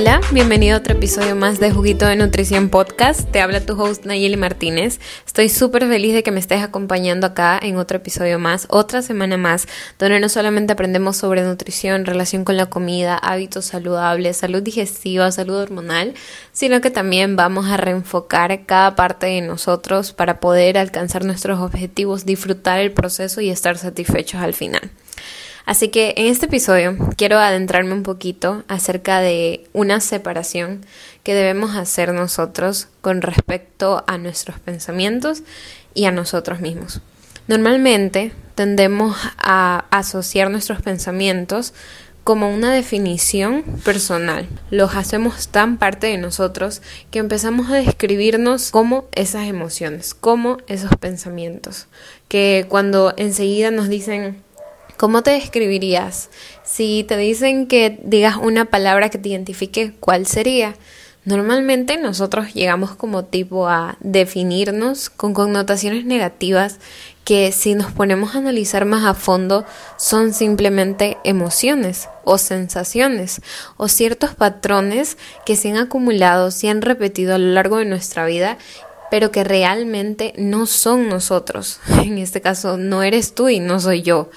Hola, bienvenido a otro episodio más de Juguito de Nutrición Podcast. Te habla tu host Nayeli Martínez. Estoy súper feliz de que me estés acompañando acá en otro episodio más, otra semana más, donde no solamente aprendemos sobre nutrición, relación con la comida, hábitos saludables, salud digestiva, salud hormonal, sino que también vamos a reenfocar cada parte de nosotros para poder alcanzar nuestros objetivos, disfrutar el proceso y estar satisfechos al final. Así que en este episodio quiero adentrarme un poquito acerca de una separación que debemos hacer nosotros con respecto a nuestros pensamientos y a nosotros mismos. Normalmente tendemos a asociar nuestros pensamientos como una definición personal. Los hacemos tan parte de nosotros que empezamos a describirnos como esas emociones, como esos pensamientos. Que cuando enseguida nos dicen ¿Cómo te describirías? Si te dicen que digas una palabra que te identifique, ¿cuál sería? Normalmente nosotros llegamos como tipo a definirnos con connotaciones negativas que si nos ponemos a analizar más a fondo son simplemente emociones o sensaciones o ciertos patrones que se han acumulado, se han repetido a lo largo de nuestra vida pero que realmente no son nosotros. En este caso no eres tú y no soy yo.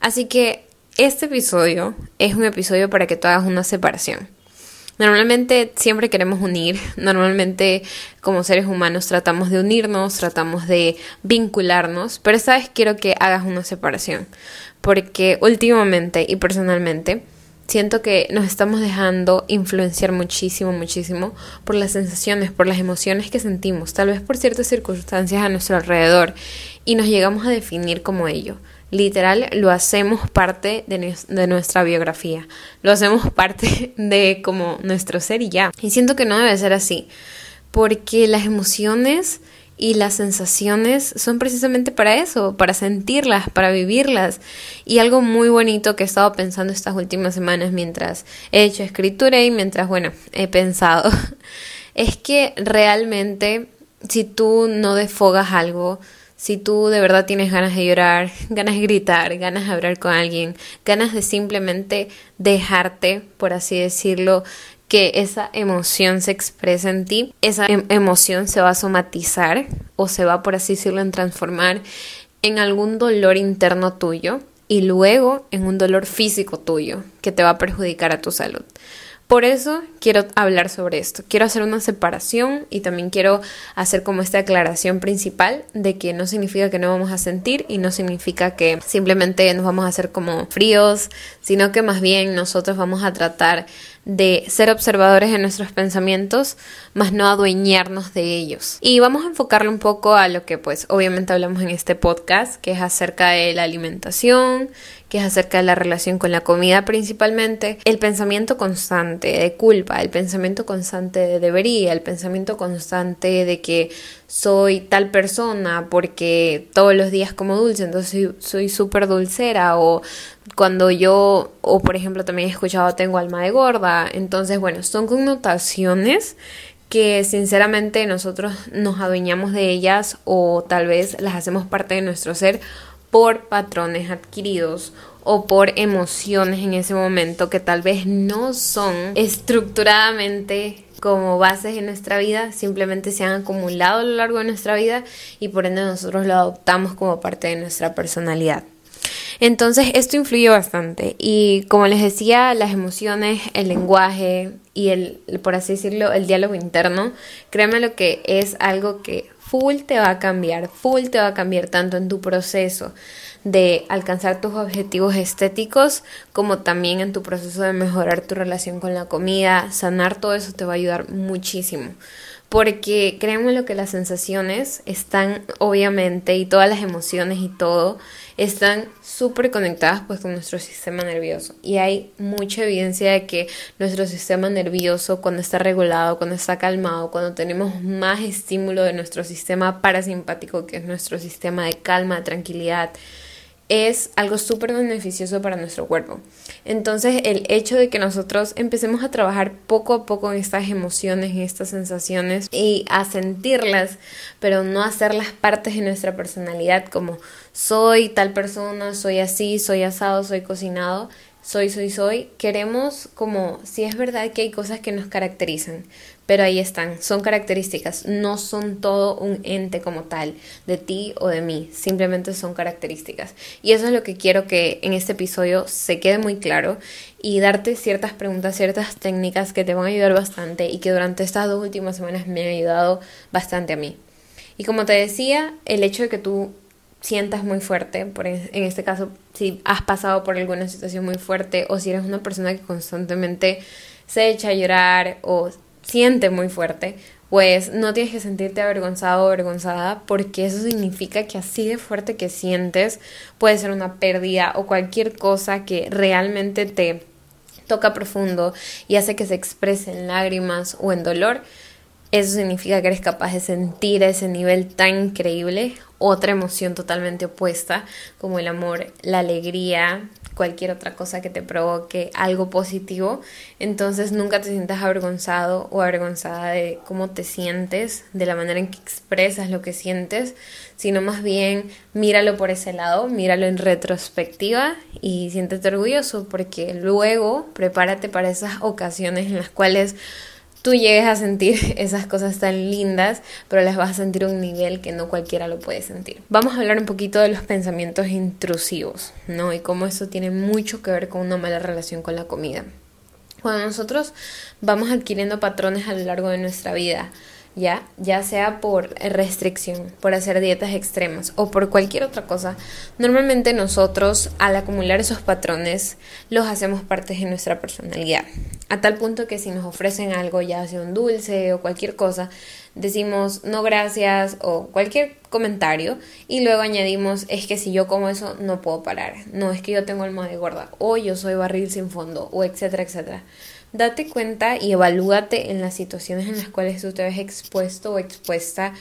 Así que este episodio es un episodio para que tú hagas una separación. Normalmente siempre queremos unir, normalmente como seres humanos tratamos de unirnos, tratamos de vincularnos, pero esta vez quiero que hagas una separación, porque últimamente y personalmente siento que nos estamos dejando influenciar muchísimo, muchísimo por las sensaciones, por las emociones que sentimos, tal vez por ciertas circunstancias a nuestro alrededor, y nos llegamos a definir como ello. Literal, lo hacemos parte de, de, nuestra biografía. Lo hacemos parte de como nuestro ser y ya. Y siento que no debe ser así. Porque las emociones y las sensaciones son precisamente para eso, para sentirlas, para vivirlas. Y algo muy bonito que he estado pensando estas últimas semanas mientras he hecho escritura y mientras, bueno, he pensado, es que realmente si tú no desfogas algo, si tú de verdad tienes ganas de llorar, ganas de gritar, ganas de hablar con alguien, ganas de simplemente dejarte, por así decirlo, que esa emoción se exprese en ti, esa em emoción se va a somatizar o se va, por así decirlo, en transformar en algún dolor interno tuyo y luego en un dolor físico tuyo que te va a perjudicar a tu salud. Por eso quiero hablar sobre esto. Quiero hacer una separación y también quiero hacer como esta aclaración principal de que no significa que no vamos a sentir y no significa que simplemente nos vamos a hacer como fríos, sino que más bien nosotros vamos a tratar de ser observadores de nuestros pensamientos, más no adueñarnos de ellos. Y vamos a enfocarle un poco a lo que pues obviamente hablamos en este podcast, que es acerca de la alimentación, que es acerca de la relación con la comida principalmente, el pensamiento constante de culpa, el pensamiento constante de debería, el pensamiento constante de que soy tal persona porque todos los días como dulce, entonces soy súper dulcera o cuando yo, o por ejemplo también he escuchado tengo alma de gorda, entonces bueno, son connotaciones que sinceramente nosotros nos adueñamos de ellas o tal vez las hacemos parte de nuestro ser por patrones adquiridos o por emociones en ese momento que tal vez no son estructuradamente como bases en nuestra vida, simplemente se han acumulado a lo largo de nuestra vida y por ende nosotros lo adoptamos como parte de nuestra personalidad. Entonces esto influye bastante y como les decía, las emociones, el lenguaje y el, por así decirlo, el diálogo interno, créeme lo que es algo que full te va a cambiar, full te va a cambiar tanto en tu proceso de alcanzar tus objetivos estéticos como también en tu proceso de mejorar tu relación con la comida, sanar todo eso te va a ayudar muchísimo. Porque créanme lo que las sensaciones están obviamente y todas las emociones y todo están súper conectadas pues con nuestro sistema nervioso y hay mucha evidencia de que nuestro sistema nervioso cuando está regulado, cuando está calmado, cuando tenemos más estímulo de nuestro sistema parasimpático que es nuestro sistema de calma, tranquilidad, es algo súper beneficioso para nuestro cuerpo. Entonces el hecho de que nosotros empecemos a trabajar poco a poco en estas emociones, en estas sensaciones y a sentirlas, pero no hacerlas partes de nuestra personalidad como soy tal persona, soy así, soy asado, soy cocinado, soy, soy, soy, queremos como, si es verdad que hay cosas que nos caracterizan, pero ahí están, son características, no son todo un ente como tal, de ti o de mí, simplemente son características. Y eso es lo que quiero que en este episodio se quede muy claro y darte ciertas preguntas, ciertas técnicas que te van a ayudar bastante y que durante estas dos últimas semanas me han ayudado bastante a mí. Y como te decía, el hecho de que tú sientas muy fuerte, por en este caso, si has pasado por alguna situación muy fuerte o si eres una persona que constantemente se echa a llorar o siente muy fuerte, pues no tienes que sentirte avergonzado o avergonzada porque eso significa que así de fuerte que sientes puede ser una pérdida o cualquier cosa que realmente te toca profundo y hace que se exprese en lágrimas o en dolor eso significa que eres capaz de sentir a ese nivel tan increíble otra emoción totalmente opuesta como el amor, la alegría, cualquier otra cosa que te provoque algo positivo. Entonces nunca te sientas avergonzado o avergonzada de cómo te sientes, de la manera en que expresas lo que sientes, sino más bien míralo por ese lado, míralo en retrospectiva y siéntete orgulloso porque luego prepárate para esas ocasiones en las cuales tú llegues a sentir esas cosas tan lindas, pero las vas a sentir a un nivel que no cualquiera lo puede sentir. Vamos a hablar un poquito de los pensamientos intrusivos, ¿no? Y cómo eso tiene mucho que ver con una mala relación con la comida. Cuando nosotros vamos adquiriendo patrones a lo largo de nuestra vida, ya, ya sea por restricción, por hacer dietas extremas o por cualquier otra cosa, normalmente nosotros al acumular esos patrones los hacemos parte de nuestra personalidad. A tal punto que si nos ofrecen algo, ya sea un dulce o cualquier cosa, decimos no gracias o cualquier comentario y luego añadimos es que si yo como eso no puedo parar, no es que yo tengo alma de gorda o yo soy barril sin fondo o etcétera, etcétera. Date cuenta y evalúate en las situaciones en las cuales tú te ves expuesto o expuesta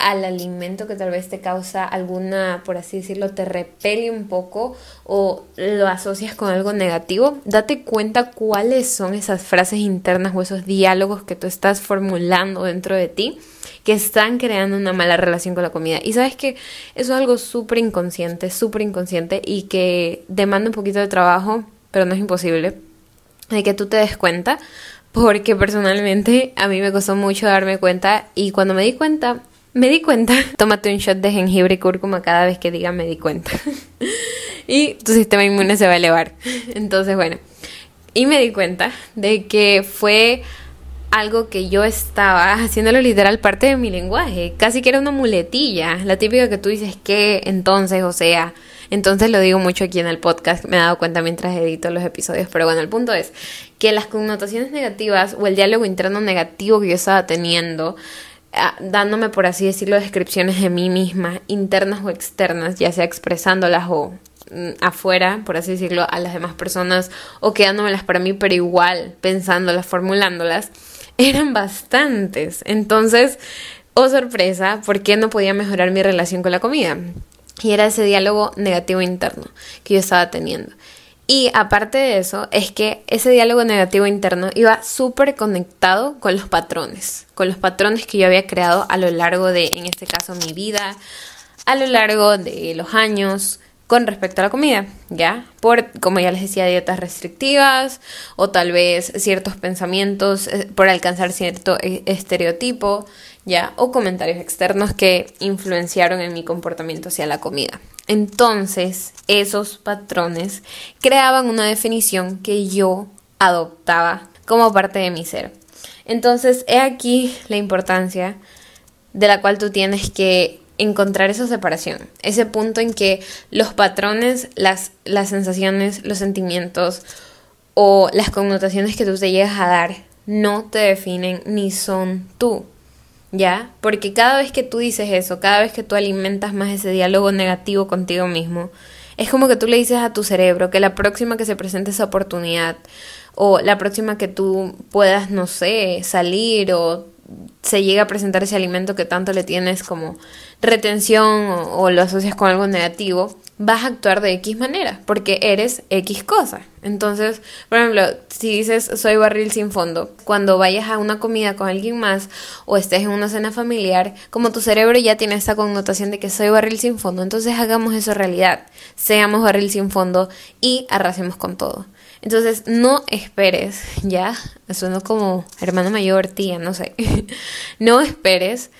al alimento que tal vez te causa alguna, por así decirlo, te repele un poco o lo asocias con algo negativo, date cuenta cuáles son esas frases internas o esos diálogos que tú estás formulando dentro de ti que están creando una mala relación con la comida. Y sabes que eso es algo súper inconsciente, súper inconsciente y que demanda un poquito de trabajo, pero no es imposible de que tú te des cuenta, porque personalmente a mí me costó mucho darme cuenta y cuando me di cuenta, me di cuenta, tómate un shot de jengibre y cúrcuma cada vez que diga me di cuenta. y tu sistema inmune se va a elevar. Entonces, bueno, y me di cuenta de que fue algo que yo estaba haciéndolo literal parte de mi lenguaje, casi que era una muletilla, la típica que tú dices que entonces, o sea, entonces lo digo mucho aquí en el podcast, me he dado cuenta mientras edito los episodios, pero bueno, el punto es que las connotaciones negativas o el diálogo interno negativo que yo estaba teniendo, ah, dándome, por así decirlo, descripciones de mí misma, internas o externas, ya sea expresándolas o mm, afuera, por así decirlo, a las demás personas o quedándomelas para mí, pero igual pensándolas, formulándolas, eran bastantes. Entonces, oh sorpresa, ¿por qué no podía mejorar mi relación con la comida? Y era ese diálogo negativo interno que yo estaba teniendo. Y aparte de eso, es que ese diálogo negativo interno iba súper conectado con los patrones, con los patrones que yo había creado a lo largo de, en este caso, mi vida, a lo largo de los años con respecto a la comida, ¿ya? Por, como ya les decía, dietas restrictivas o tal vez ciertos pensamientos eh, por alcanzar cierto eh, estereotipo, O comentarios externos que influenciaron en mi comportamiento hacia la comida. Entonces, esos patrones creaban una definición que yo adoptaba como parte de mi ser. Entonces, he aquí la importancia de la cual tú tienes que encontrar esa separación, ese punto en que los patrones, las sensaciones, los sentimientos o las connotaciones que tú te llegas a dar no te definen ni son tú. ¿Ya? Porque cada vez que tú dices eso, cada vez que tú alimentas más ese diálogo negativo contigo mismo, es como que tú le dices a tu cerebro que la próxima que se presente esa oportunidad o la próxima que tú puedas, no sé, salir o se llega a presentar ese alimento que tanto le tienes como retención o, lo asocias con algo negativo, vas a actuar de X manera, porque eres X cosa. Entonces, por ejemplo, si dices soy barril sin fondo, cuando vayas a una comida con alguien más o estés en una cena familiar, como tu cerebro ya tiene esa connotación de que soy barril sin fondo, entonces hagamos eso realidad. Seamos barril sin fondo y arrasemos con todo. Entonces, no esperes, ya, suena como hermano mayor, tía, no sé, no esperes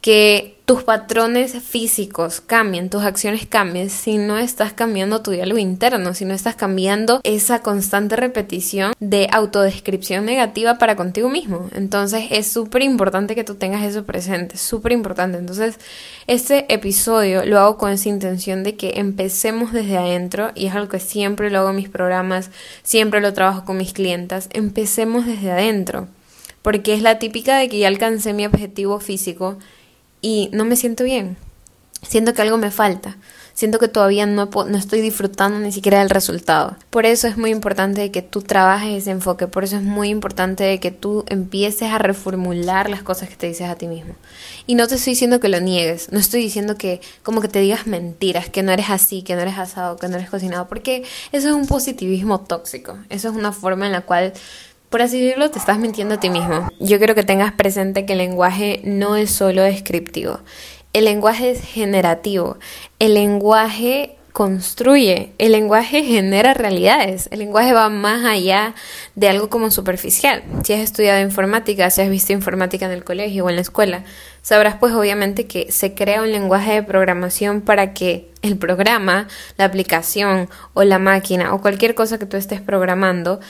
que tus patrones físicos cambien, tus acciones cambien, si no estás cambiando tu diálogo interno, si no estás cambiando esa constante repetición de autodescripción negativa para contigo mismo. Entonces es súper importante que tú tengas eso presente, súper importante. Entonces este episodio lo hago con esa intención de que empecemos desde adentro y es algo que siempre lo hago en mis programas, siempre lo trabajo con mis clientas, empecemos desde adentro. Porque es la típica de que ya alcancé mi objetivo físico y no me siento bien. Siento que algo me falta. Siento que todavía no, no estoy disfrutando ni siquiera del resultado. Por eso es muy importante que tú trabajes ese enfoque. Por eso es muy importante que tú empieces a reformular las cosas que te dices a ti mismo. Y no te estoy diciendo que lo niegues. No estoy diciendo que como que te digas mentiras, que no eres así, que no eres asado, que no eres cocinado. Porque eso es un positivismo tóxico. Eso es una forma en la cual por así decirlo, te estás mintiendo a ti mismo. Yo quiero que tengas presente que el lenguaje no es solo descriptivo. El lenguaje es generativo. El lenguaje construye, el lenguaje genera realidades, el lenguaje va más allá de algo como superficial. Si has estudiado informática, si has visto informática en el colegio o en la escuela, sabrás pues obviamente que se crea un lenguaje de programación para que el programa, la aplicación o la máquina o cualquier cosa que tú estés programando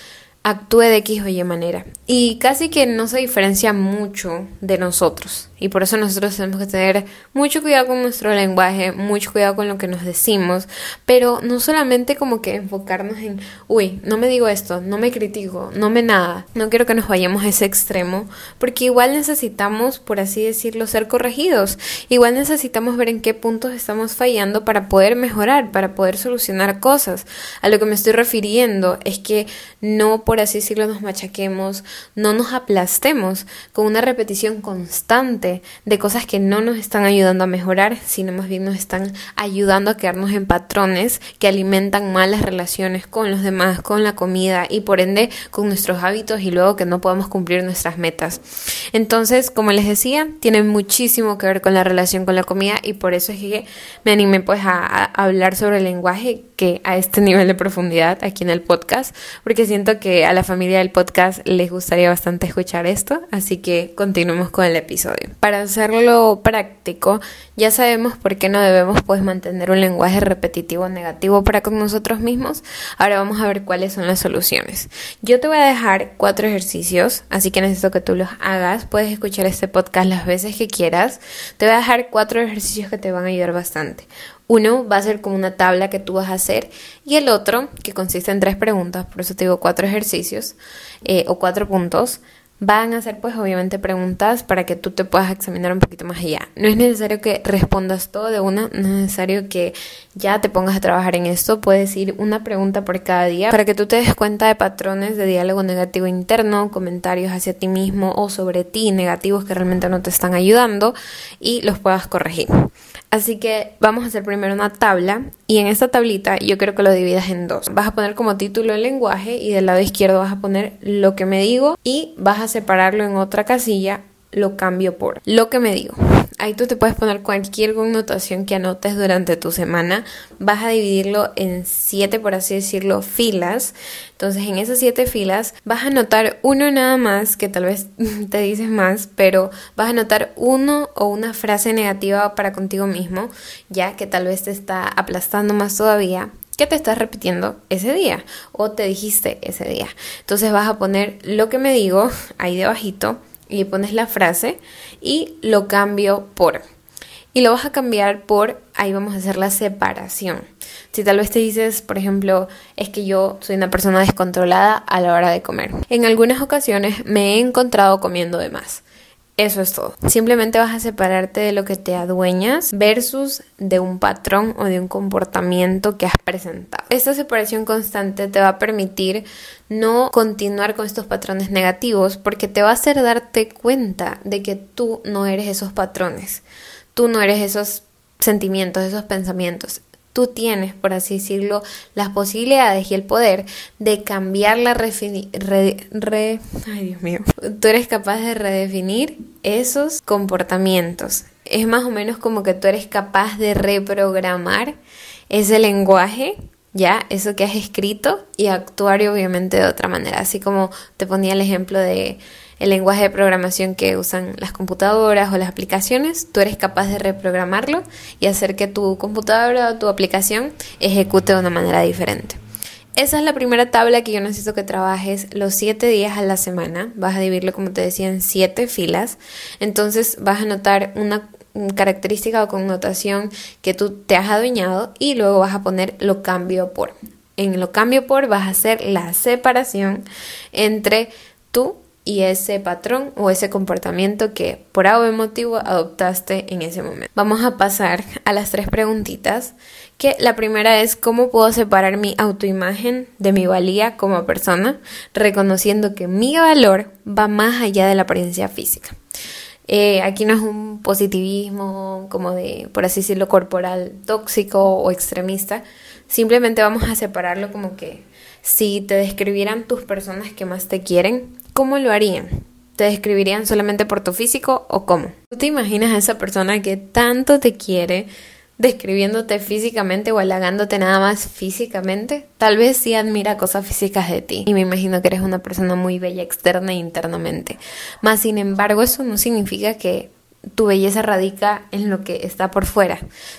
actúe de X o Y manera. Y casi que no se diferencia mucho de nosotros. Y por eso nosotros tenemos que tener mucho cuidado con nuestro lenguaje, mucho cuidado con lo que nos decimos, pero no solamente como que enfocarnos en, uy, no me digo esto, no me critico, no me nada. No quiero que nos vayamos a ese extremo, porque igual necesitamos, por así decirlo, ser corregidos. Igual necesitamos ver en qué puntos estamos fallando para poder mejorar, para poder solucionar cosas. A lo que me estoy refiriendo es que no, por así decirlo, nos machaquemos, no nos aplastemos con una repetición constante de cosas que no nos están ayudando a mejorar, sino más bien nos están ayudando a quedarnos en patrones que alimentan malas relaciones con los demás, con la comida y por ende con nuestros hábitos y luego que no podemos cumplir nuestras metas. Entonces, como les decía, tiene muchísimo que ver con la relación con la comida y por eso es que me animé pues a, a hablar sobre el lenguaje que a este nivel de profundidad aquí en el podcast, porque siento que a la familia del podcast les gustaría bastante escuchar esto, así que continuemos con el episodio. Para hacerlo práctico, ya sabemos por qué no debemos pues mantener un lenguaje repetitivo negativo para con nosotros mismos. Ahora vamos a ver cuáles son las soluciones. Yo te voy a dejar cuatro ejercicios, así que necesito que tú los hagas. Puedes escuchar este podcast las veces que quieras. Te voy a dejar cuatro ejercicios que te van a ayudar bastante. Uno va a ser como una tabla que tú vas a hacer y el otro, que consiste en tres preguntas, por eso te digo cuatro ejercicios eh, o cuatro puntos, van a ser pues obviamente preguntas para que tú te puedas examinar un poquito más allá. No es necesario que respondas todo de una, no es necesario que ya te pongas a trabajar en esto, puedes ir una pregunta por cada día para que tú te des cuenta de patrones de diálogo negativo interno, comentarios hacia ti mismo o sobre ti negativos que realmente no te están ayudando y los puedas corregir. Así que vamos a hacer primero una tabla y en esta tablita yo quiero que lo dividas en dos. Vas a poner como título el lenguaje y del lado izquierdo vas a poner lo que me digo y vas a separarlo en otra casilla, lo cambio por lo que me digo. Ahí tú te puedes poner cualquier connotación que anotes durante tu semana. Vas a dividirlo en siete, por así decirlo, filas. Entonces, en esas siete filas vas a anotar uno nada más, que tal vez te dices más, pero vas a anotar uno o una frase negativa para contigo mismo, ya que tal vez te está aplastando más todavía que te estás repitiendo ese día o te dijiste ese día. Entonces vas a poner lo que me digo ahí debajito y pones la frase y lo cambio por. Y lo vas a cambiar por, ahí vamos a hacer la separación. Si tal vez te dices, por ejemplo, es que yo soy una persona descontrolada a la hora de comer. En algunas ocasiones me he encontrado comiendo de más. Eso es todo. Simplemente vas a separarte de lo que te adueñas versus de un patrón o de un comportamiento que has presentado. Esta separación constante te va a permitir no continuar con estos patrones negativos porque te va a hacer darte cuenta de que tú no eres esos patrones. Tú no eres esos sentimientos, esos pensamientos tú tienes, por así decirlo, las posibilidades y el poder de cambiar la ay Dios mío. Tú eres capaz de redefinir esos comportamientos. Es más o menos como que tú eres capaz de reprogramar ese lenguaje ya eso que has escrito y actuar obviamente de otra manera, así como te ponía el ejemplo de el lenguaje de programación que usan las computadoras o las aplicaciones, tú eres capaz de reprogramarlo y hacer que tu computadora o tu aplicación ejecute de una manera diferente. Esa es la primera tabla que yo necesito que trabajes los siete días a la semana. Vas a dividirlo, como te decía, en siete filas. Entonces vas a notar una característica o connotación que tú te has adueñado y luego vas a poner lo cambio por. En lo cambio por vas a hacer la separación entre tú y ese patrón o ese comportamiento que por algo motivo adoptaste en ese momento. Vamos a pasar a las tres preguntitas, que la primera es cómo puedo separar mi autoimagen de mi valía como persona, reconociendo que mi valor va más allá de la apariencia física. Eh, aquí no es un positivismo como de, por así decirlo, corporal tóxico o extremista. Simplemente vamos a separarlo como que si te describieran tus personas que más te quieren, ¿cómo lo harían? ¿Te describirían solamente por tu físico o cómo? ¿Tú te imaginas a esa persona que tanto te quiere describiéndote físicamente o halagándote nada más físicamente? Tal vez sí admira cosas físicas de ti y me imagino que eres una persona muy bella externa e internamente. Más sin embargo, eso no significa que tu belleza radica en lo que está por fuera,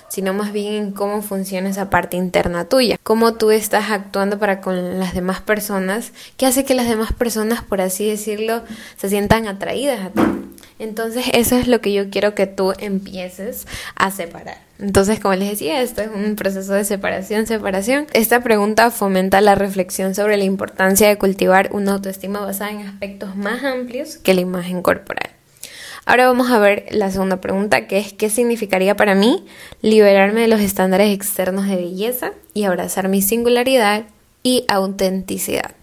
sino más bien en cómo funciona esa parte interna tuya, cómo tú estás actuando para con las demás personas, que hace que las demás personas, por así decirlo, se sientan atraídas a ti. Entonces eso es lo que yo quiero que tú empieces a separar. Entonces, como les decía, esto es un proceso de separación, separación. Esta pregunta fomenta la reflexión sobre la importancia de cultivar una autoestima basada en aspectos más amplios que la imagen corporal. Ahora vamos a ver la segunda pregunta, que es ¿qué significaría para mí liberarme de los estándares externos de belleza y abrazar mi singularidad y autenticidad?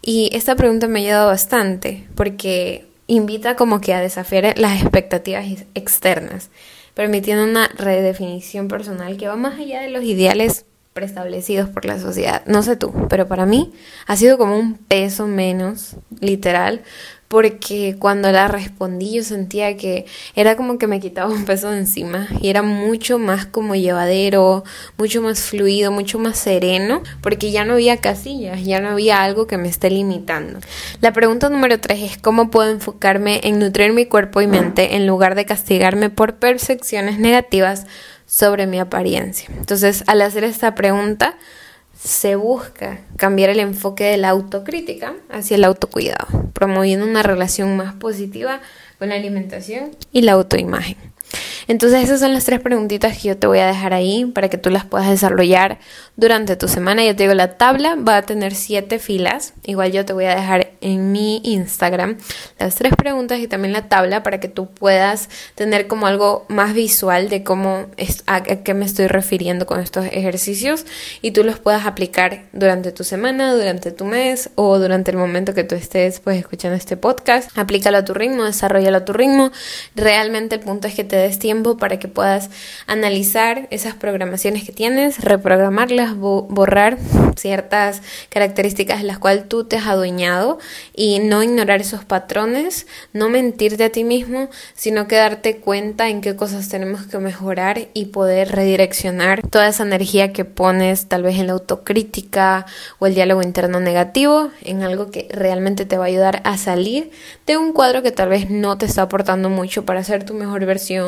Y esta pregunta me ha ayudado bastante porque invita como que a desafiar las expectativas externas, permitiendo una redefinición personal que va más allá de los ideales preestablecidos por la sociedad. No sé tú, pero para mí ha sido como un peso menos, literal, porque cuando la respondí yo sentía que era como que me quitaba un peso de encima y era mucho más como llevadero, mucho más fluido, mucho más sereno, porque ya no había casillas, ya no había algo que me esté limitando. La pregunta número tres es cómo puedo enfocarme en nutrir mi cuerpo y mente en lugar de castigarme por percepciones negativas sobre mi apariencia. Entonces, al hacer esta pregunta, se busca cambiar el enfoque de la autocrítica hacia el autocuidado, promoviendo una relación más positiva con la alimentación y la autoimagen. Entonces esas son las tres preguntitas que yo te voy a dejar ahí para que tú las puedas desarrollar durante tu semana. Ya te digo, la tabla va a tener siete filas. Igual yo te voy a dejar en mi Instagram las tres preguntas y también la tabla para que tú puedas tener como algo más visual de cómo es, a qué me estoy refiriendo con estos ejercicios y tú los puedas aplicar durante tu semana, durante tu mes o durante el momento que tú estés pues escuchando este podcast. Aplícalo a tu ritmo, desarrollalo a tu ritmo. Realmente el punto es que te des tiempo para que puedas analizar esas programaciones que tienes, reprogramarlas, borrar ciertas características de las cuales tú te has adueñado y no ignorar esos patrones, no mentirte a ti mismo, sino que darte cuenta en qué cosas tenemos que mejorar y poder redireccionar toda esa energía que pones tal vez en la autocrítica o el diálogo interno negativo en algo que realmente te va a ayudar a salir de un cuadro que tal vez no te está aportando mucho para ser tu mejor versión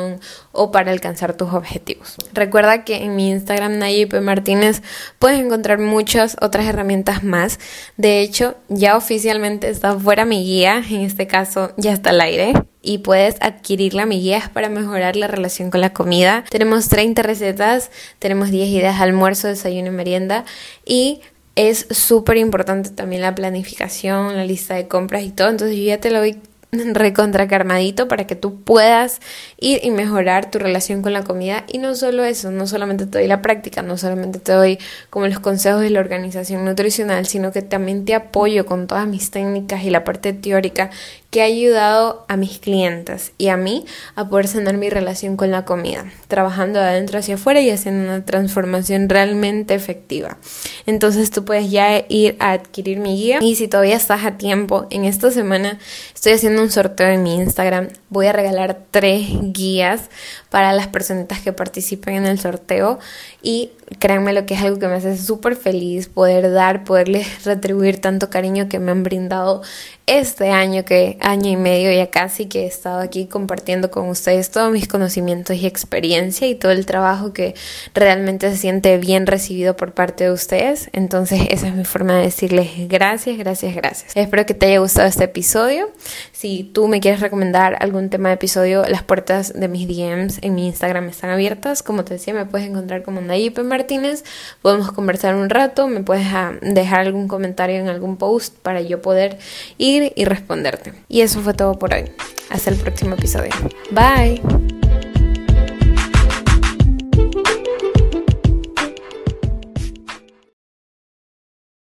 o para alcanzar tus objetivos. Recuerda que en mi Instagram Nayib Martínez puedes encontrar muchas otras herramientas más. De hecho, ya oficialmente está fuera mi guía, en este caso ya está al aire y puedes adquirirla. Mi guía para mejorar la relación con la comida. Tenemos 30 recetas, tenemos 10 ideas de almuerzo, desayuno y merienda y es súper importante también la planificación, la lista de compras y todo. Entonces yo ya te lo voy recontracarmadito para que tú puedas ir y mejorar tu relación con la comida. Y no solo eso, no solamente te doy la práctica, no solamente te doy como los consejos de la organización nutricional, sino que también te apoyo con todas mis técnicas y la parte teórica que ha ayudado a mis clientes y a mí a poder sanar mi relación con la comida, trabajando de adentro hacia afuera y haciendo una transformación realmente efectiva. Entonces tú puedes ya ir a adquirir mi guía y si todavía estás a tiempo, en esta semana estoy haciendo un sorteo en mi Instagram. Voy a regalar tres guías para las personitas que participen en el sorteo y créanme lo que es algo que me hace súper feliz poder dar, poderles retribuir tanto cariño que me han brindado este año, que año y medio ya casi que he estado aquí compartiendo con ustedes todos mis conocimientos y experiencia y todo el trabajo que realmente se siente bien recibido por parte de ustedes. Entonces esa es mi forma de decirles gracias, gracias, gracias. Espero que te haya gustado este episodio. Si tú me quieres recomendar algún tema de episodio, las puertas de mis DMs en mi Instagram están abiertas. Como te decía, me puedes encontrar como Nayipe Martínez. Podemos conversar un rato, me puedes ah, dejar algún comentario en algún post para yo poder ir y responderte. Y eso fue todo por hoy. Hasta el próximo episodio. Bye.